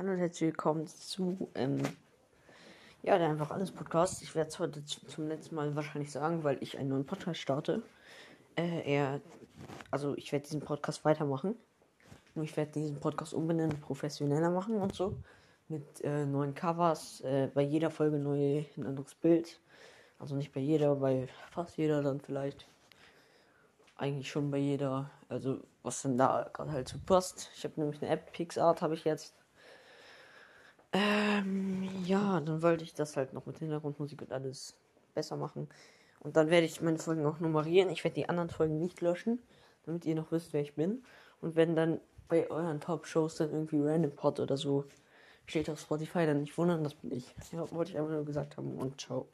Hallo und herzlich willkommen zu, ähm, ja, der einfach alles Podcast. Ich werde es heute zum letzten Mal wahrscheinlich sagen, weil ich einen neuen Podcast starte. Äh, er, also ich werde diesen Podcast weitermachen. Nur ich werde diesen Podcast umbenennen, professioneller machen und so. Mit äh, neuen Covers, äh, bei jeder Folge neu ein anderes Bild. Also nicht bei jeder, bei fast jeder dann vielleicht. Eigentlich schon bei jeder. Also was dann da gerade halt so passt. Ich habe nämlich eine App, PixArt habe ich jetzt. Ähm, ja, dann wollte ich das halt noch mit Hintergrundmusik und alles besser machen. Und dann werde ich meine Folgen auch nummerieren. Ich werde die anderen Folgen nicht löschen, damit ihr noch wisst, wer ich bin. Und wenn dann bei euren Top-Shows dann irgendwie Random Pod oder so steht auf Spotify, dann nicht wundern, das bin ich. Ja, wollte ich einfach nur gesagt haben und ciao.